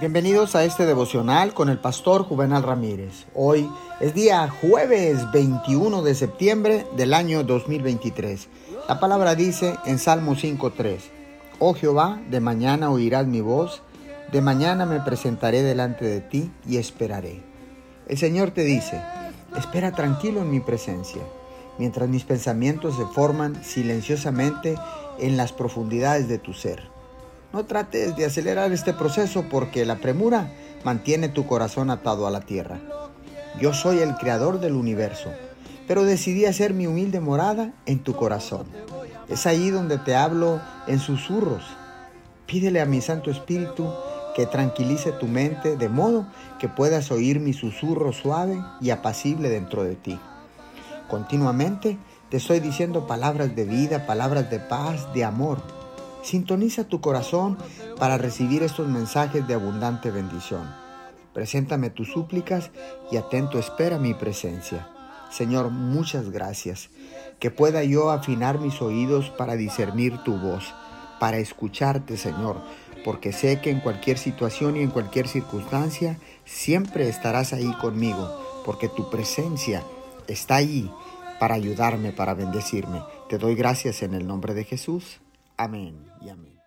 Bienvenidos a este devocional con el pastor Juvenal Ramírez. Hoy es día jueves 21 de septiembre del año 2023. La palabra dice en Salmo 5.3, Oh Jehová, de mañana oirás mi voz, de mañana me presentaré delante de ti y esperaré. El Señor te dice, espera tranquilo en mi presencia, mientras mis pensamientos se forman silenciosamente en las profundidades de tu ser. No trates de acelerar este proceso porque la premura mantiene tu corazón atado a la tierra. Yo soy el creador del universo, pero decidí hacer mi humilde morada en tu corazón. Es ahí donde te hablo en susurros. Pídele a mi Santo Espíritu que tranquilice tu mente de modo que puedas oír mi susurro suave y apacible dentro de ti. Continuamente te estoy diciendo palabras de vida, palabras de paz, de amor Sintoniza tu corazón para recibir estos mensajes de abundante bendición. Preséntame tus súplicas y atento espera mi presencia. Señor, muchas gracias. Que pueda yo afinar mis oídos para discernir tu voz, para escucharte, Señor, porque sé que en cualquier situación y en cualquier circunstancia siempre estarás ahí conmigo, porque tu presencia está ahí para ayudarme, para bendecirme. Te doy gracias en el nombre de Jesús. Amén y amén.